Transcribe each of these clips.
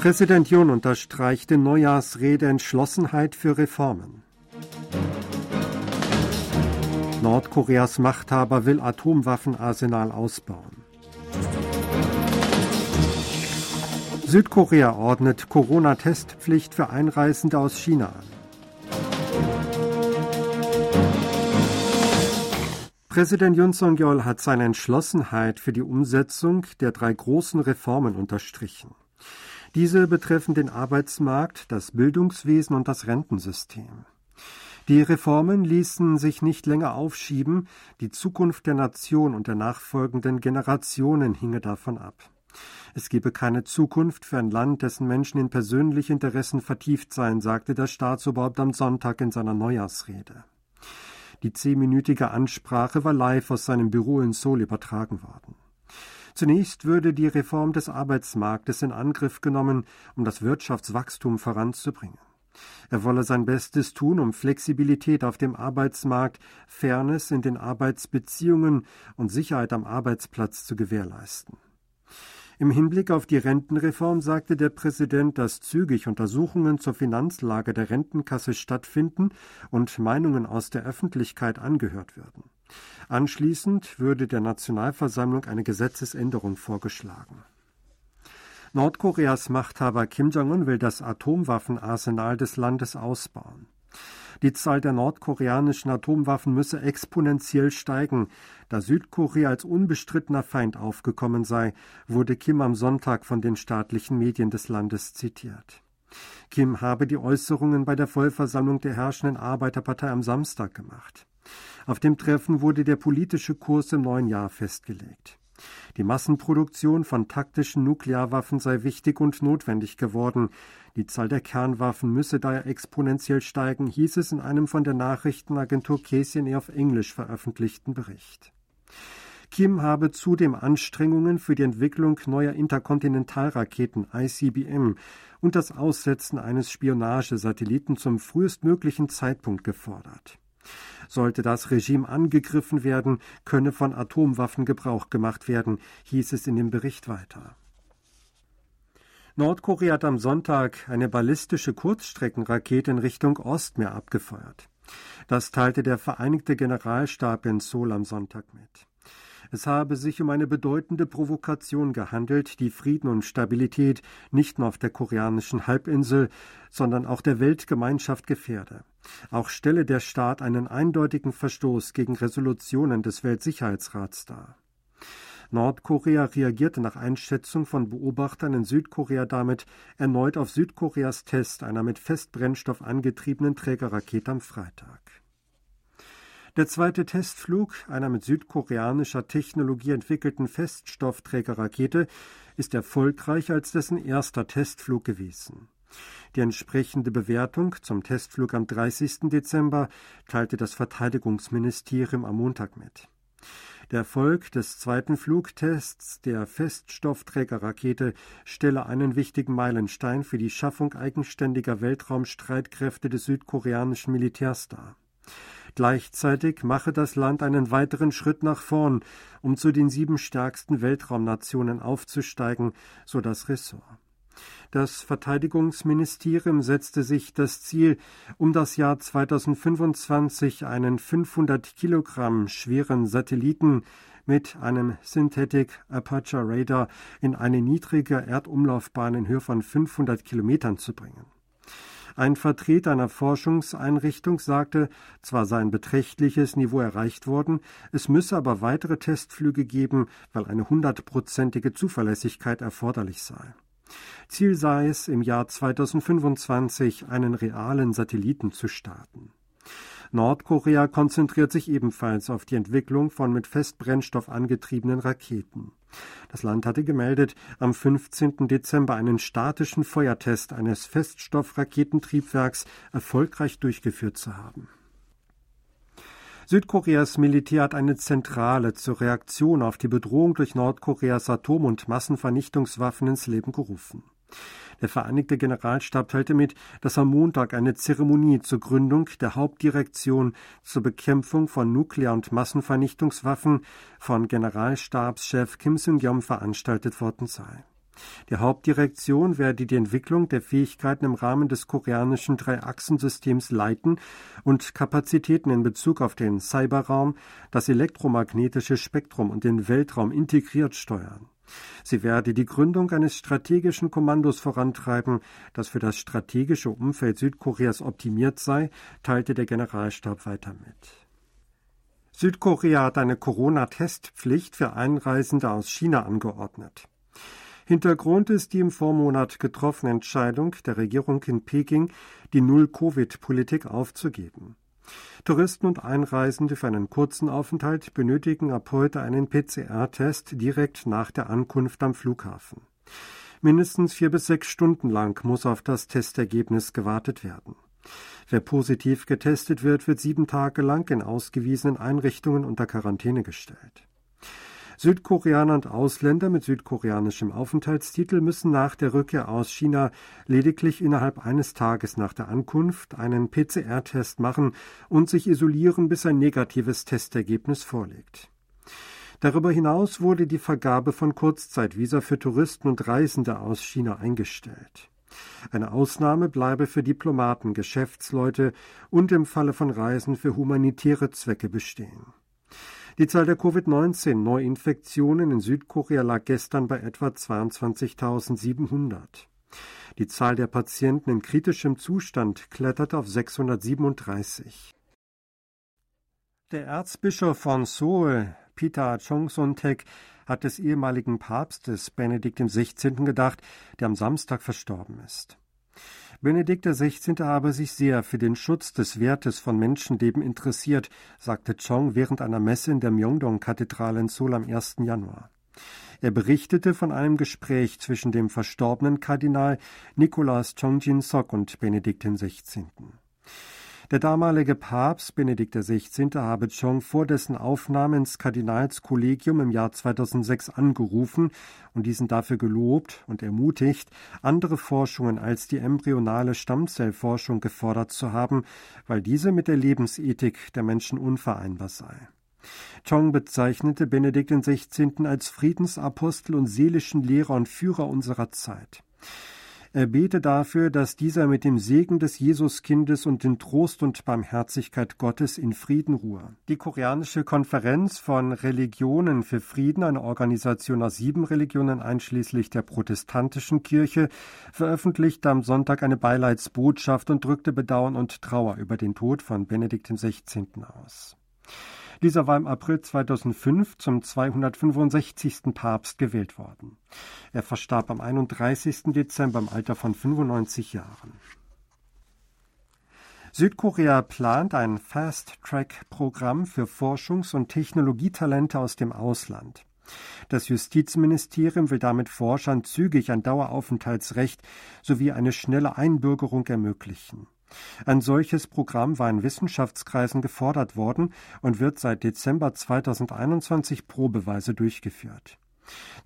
Präsident Jun unterstreicht in Neujahrsrede Entschlossenheit für Reformen. Nordkoreas Machthaber will Atomwaffenarsenal ausbauen. Südkorea ordnet Corona-Testpflicht für Einreisende aus China an. Präsident Yun Song-yeol hat seine Entschlossenheit für die Umsetzung der drei großen Reformen unterstrichen. Diese betreffen den Arbeitsmarkt, das Bildungswesen und das Rentensystem. Die Reformen ließen sich nicht länger aufschieben, die Zukunft der Nation und der nachfolgenden Generationen hinge davon ab. Es gebe keine Zukunft für ein Land, dessen Menschen in persönliche Interessen vertieft seien, sagte der Staatsoberhaupt am Sonntag in seiner Neujahrsrede. Die zehnminütige Ansprache war live aus seinem Büro in Seoul übertragen worden. Zunächst würde die Reform des Arbeitsmarktes in Angriff genommen, um das Wirtschaftswachstum voranzubringen. Er wolle sein Bestes tun, um Flexibilität auf dem Arbeitsmarkt, Fairness in den Arbeitsbeziehungen und Sicherheit am Arbeitsplatz zu gewährleisten. Im Hinblick auf die Rentenreform sagte der Präsident, dass zügig Untersuchungen zur Finanzlage der Rentenkasse stattfinden und Meinungen aus der Öffentlichkeit angehört würden. Anschließend würde der Nationalversammlung eine Gesetzesänderung vorgeschlagen. Nordkoreas Machthaber Kim Jong-un will das Atomwaffenarsenal des Landes ausbauen. Die Zahl der nordkoreanischen Atomwaffen müsse exponentiell steigen, da Südkorea als unbestrittener Feind aufgekommen sei, wurde Kim am Sonntag von den staatlichen Medien des Landes zitiert. Kim habe die Äußerungen bei der Vollversammlung der herrschenden Arbeiterpartei am Samstag gemacht. Auf dem Treffen wurde der politische Kurs im neuen Jahr festgelegt. Die Massenproduktion von taktischen Nuklearwaffen sei wichtig und notwendig geworden. Die Zahl der Kernwaffen müsse daher exponentiell steigen, hieß es in einem von der Nachrichtenagentur KCNA auf Englisch veröffentlichten Bericht. Kim habe zudem Anstrengungen für die Entwicklung neuer Interkontinentalraketen ICBM und das Aussetzen eines Spionagesatelliten zum frühestmöglichen Zeitpunkt gefordert. Sollte das Regime angegriffen werden, könne von Atomwaffen Gebrauch gemacht werden, hieß es in dem Bericht weiter. Nordkorea hat am Sonntag eine ballistische Kurzstreckenrakete in Richtung Ostmeer abgefeuert. Das teilte der Vereinigte Generalstab in Seoul am Sonntag mit. Es habe sich um eine bedeutende Provokation gehandelt, die Frieden und Stabilität nicht nur auf der koreanischen Halbinsel, sondern auch der Weltgemeinschaft gefährde. Auch stelle der Staat einen eindeutigen Verstoß gegen Resolutionen des Weltsicherheitsrats dar. Nordkorea reagierte nach Einschätzung von Beobachtern in Südkorea damit erneut auf Südkoreas Test einer mit Festbrennstoff angetriebenen Trägerrakete am Freitag. Der zweite Testflug einer mit südkoreanischer Technologie entwickelten Feststoffträgerrakete ist erfolgreicher als dessen erster Testflug gewesen. Die entsprechende Bewertung zum Testflug am 30. Dezember teilte das Verteidigungsministerium am Montag mit. Der Erfolg des zweiten Flugtests der Feststoffträgerrakete stelle einen wichtigen Meilenstein für die Schaffung eigenständiger Weltraumstreitkräfte des südkoreanischen Militärs dar. Gleichzeitig mache das Land einen weiteren Schritt nach vorn, um zu den sieben stärksten Weltraumnationen aufzusteigen, so das Ressort. Das Verteidigungsministerium setzte sich das Ziel, um das Jahr 2025 einen 500 Kilogramm schweren Satelliten mit einem Synthetic Aperture Radar in eine niedrige Erdumlaufbahn in Höhe von 500 Kilometern zu bringen. Ein Vertreter einer Forschungseinrichtung sagte, zwar sei ein beträchtliches Niveau erreicht worden, es müsse aber weitere Testflüge geben, weil eine hundertprozentige Zuverlässigkeit erforderlich sei. Ziel sei es, im Jahr 2025 einen realen Satelliten zu starten. Nordkorea konzentriert sich ebenfalls auf die Entwicklung von mit Festbrennstoff angetriebenen Raketen. Das Land hatte gemeldet, am 15. Dezember einen statischen Feuertest eines Feststoffraketentriebwerks erfolgreich durchgeführt zu haben. Südkoreas Militär hat eine Zentrale zur Reaktion auf die Bedrohung durch Nordkoreas Atom- und Massenvernichtungswaffen ins Leben gerufen. Der Vereinigte Generalstab teilte mit, dass am Montag eine Zeremonie zur Gründung der Hauptdirektion zur Bekämpfung von Nuklear- und Massenvernichtungswaffen von Generalstabschef Kim Seung-yom veranstaltet worden sei. Die Hauptdirektion werde die Entwicklung der Fähigkeiten im Rahmen des koreanischen Drei-Achsen-Systems leiten und Kapazitäten in Bezug auf den Cyberraum, das elektromagnetische Spektrum und den Weltraum integriert steuern. Sie werde die Gründung eines strategischen Kommandos vorantreiben, das für das strategische Umfeld Südkoreas optimiert sei, teilte der Generalstab weiter mit. Südkorea hat eine Corona-Testpflicht für Einreisende aus China angeordnet. Hintergrund ist die im Vormonat getroffene Entscheidung der Regierung in Peking, die Null-Covid-Politik aufzugeben. Touristen und Einreisende für einen kurzen Aufenthalt benötigen ab heute einen PCR-Test direkt nach der Ankunft am Flughafen. Mindestens vier bis sechs Stunden lang muss auf das Testergebnis gewartet werden. Wer positiv getestet wird, wird sieben Tage lang in ausgewiesenen Einrichtungen unter Quarantäne gestellt. Südkoreaner und Ausländer mit südkoreanischem Aufenthaltstitel müssen nach der Rückkehr aus China lediglich innerhalb eines Tages nach der Ankunft einen PCR-Test machen und sich isolieren, bis ein negatives Testergebnis vorliegt. Darüber hinaus wurde die Vergabe von Kurzzeitvisa für Touristen und Reisende aus China eingestellt. Eine Ausnahme bleibe für Diplomaten, Geschäftsleute und im Falle von Reisen für humanitäre Zwecke bestehen. Die Zahl der Covid-19-Neuinfektionen in Südkorea lag gestern bei etwa 22.700. Die Zahl der Patienten in kritischem Zustand kletterte auf 637. Der Erzbischof von Seoul, Peter Chongson-tek, hat des ehemaligen Papstes Benedikt XVI. gedacht, der am Samstag verstorben ist. Benedikt XVI. habe sich sehr für den Schutz des Wertes von Menschenleben interessiert, sagte Chong während einer Messe in der Myeongdong-Kathedrale in Seoul am 1. Januar. Er berichtete von einem Gespräch zwischen dem verstorbenen Kardinal Nikolaus Chongjin-sok und Benedikt XVI. Der damalige Papst Benedikt XVI. habe Chong vor dessen Aufnahme ins Kardinalskollegium im Jahr 2006 angerufen und diesen dafür gelobt und ermutigt, andere Forschungen als die embryonale Stammzellforschung gefordert zu haben, weil diese mit der Lebensethik der Menschen unvereinbar sei. Chong bezeichnete Benedikt XVI. als Friedensapostel und seelischen Lehrer und Führer unserer Zeit. Er bete dafür, dass dieser mit dem Segen des Jesuskindes und den Trost und Barmherzigkeit Gottes in Frieden ruhe. Die koreanische Konferenz von Religionen für Frieden, eine Organisation aus sieben Religionen einschließlich der protestantischen Kirche, veröffentlichte am Sonntag eine Beileidsbotschaft und drückte Bedauern und Trauer über den Tod von Benedikt XVI. aus. Dieser war im April 2005 zum 265. Papst gewählt worden. Er verstarb am 31. Dezember im Alter von 95 Jahren. Südkorea plant ein Fast-Track-Programm für Forschungs- und Technologietalente aus dem Ausland. Das Justizministerium will damit Forschern zügig ein Daueraufenthaltsrecht sowie eine schnelle Einbürgerung ermöglichen. Ein solches Programm war in Wissenschaftskreisen gefordert worden und wird seit Dezember 2021 probeweise durchgeführt.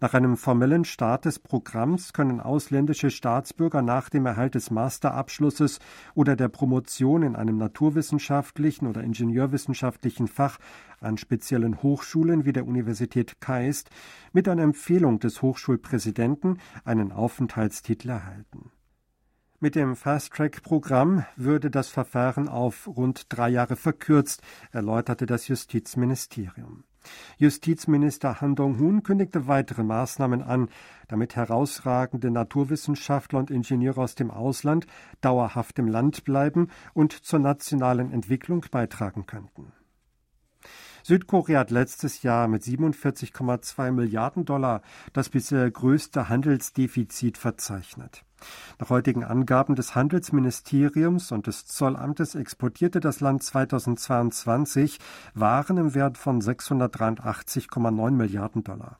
Nach einem formellen Start des Programms können ausländische Staatsbürger nach dem Erhalt des Masterabschlusses oder der Promotion in einem naturwissenschaftlichen oder ingenieurwissenschaftlichen Fach an speziellen Hochschulen wie der Universität Keist mit einer Empfehlung des Hochschulpräsidenten einen Aufenthaltstitel erhalten. Mit dem Fast-Track-Programm würde das Verfahren auf rund drei Jahre verkürzt, erläuterte das Justizministerium. Justizminister Han Dong-hun kündigte weitere Maßnahmen an, damit herausragende Naturwissenschaftler und Ingenieure aus dem Ausland dauerhaft im Land bleiben und zur nationalen Entwicklung beitragen könnten. Südkorea hat letztes Jahr mit 47,2 Milliarden Dollar das bisher größte Handelsdefizit verzeichnet. Nach heutigen Angaben des Handelsministeriums und des Zollamtes exportierte das Land 2022 Waren im Wert von 683,9 Milliarden Dollar.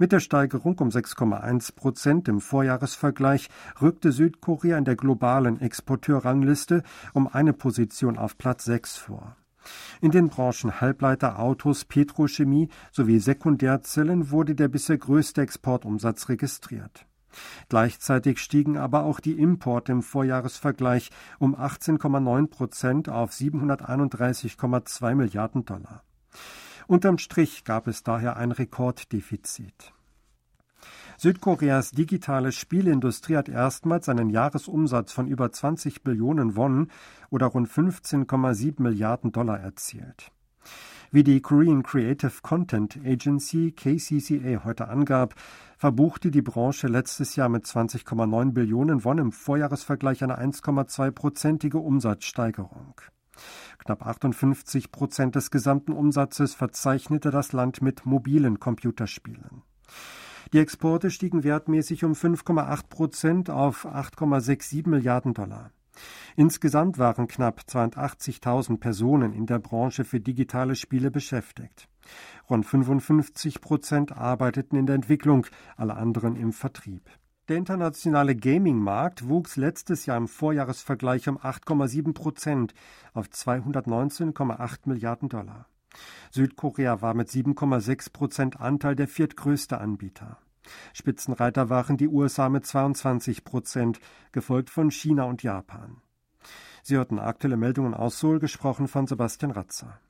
Mit der Steigerung um 6,1 Prozent im Vorjahresvergleich rückte Südkorea in der globalen Exporteurrangliste um eine Position auf Platz 6 vor. In den Branchen Halbleiter, Autos, Petrochemie sowie Sekundärzellen wurde der bisher größte Exportumsatz registriert. Gleichzeitig stiegen aber auch die Importe im Vorjahresvergleich um 18,9 Prozent auf 731,2 Milliarden Dollar. Unterm Strich gab es daher ein Rekorddefizit. Südkoreas digitale Spielindustrie hat erstmals einen Jahresumsatz von über 20 Billionen Won oder rund 15,7 Milliarden Dollar erzielt. Wie die Korean Creative Content Agency KCCA heute angab, verbuchte die Branche letztes Jahr mit 20,9 Billionen Won im Vorjahresvergleich eine 1,2-prozentige Umsatzsteigerung. Knapp 58 Prozent des gesamten Umsatzes verzeichnete das Land mit mobilen Computerspielen. Die Exporte stiegen wertmäßig um 5,8 Prozent auf 8,67 Milliarden Dollar. Insgesamt waren knapp 82.000 Personen in der Branche für digitale Spiele beschäftigt. Rund 55 Prozent arbeiteten in der Entwicklung, alle anderen im Vertrieb. Der internationale Gaming-Markt wuchs letztes Jahr im Vorjahresvergleich um 8,7 Prozent auf 219,8 Milliarden Dollar. Südkorea war mit 7,6 Prozent Anteil der viertgrößte Anbieter. Spitzenreiter waren die USA mit 22 Prozent, gefolgt von China und Japan. Sie hörten aktuelle Meldungen aus Seoul, gesprochen von Sebastian Ratzer.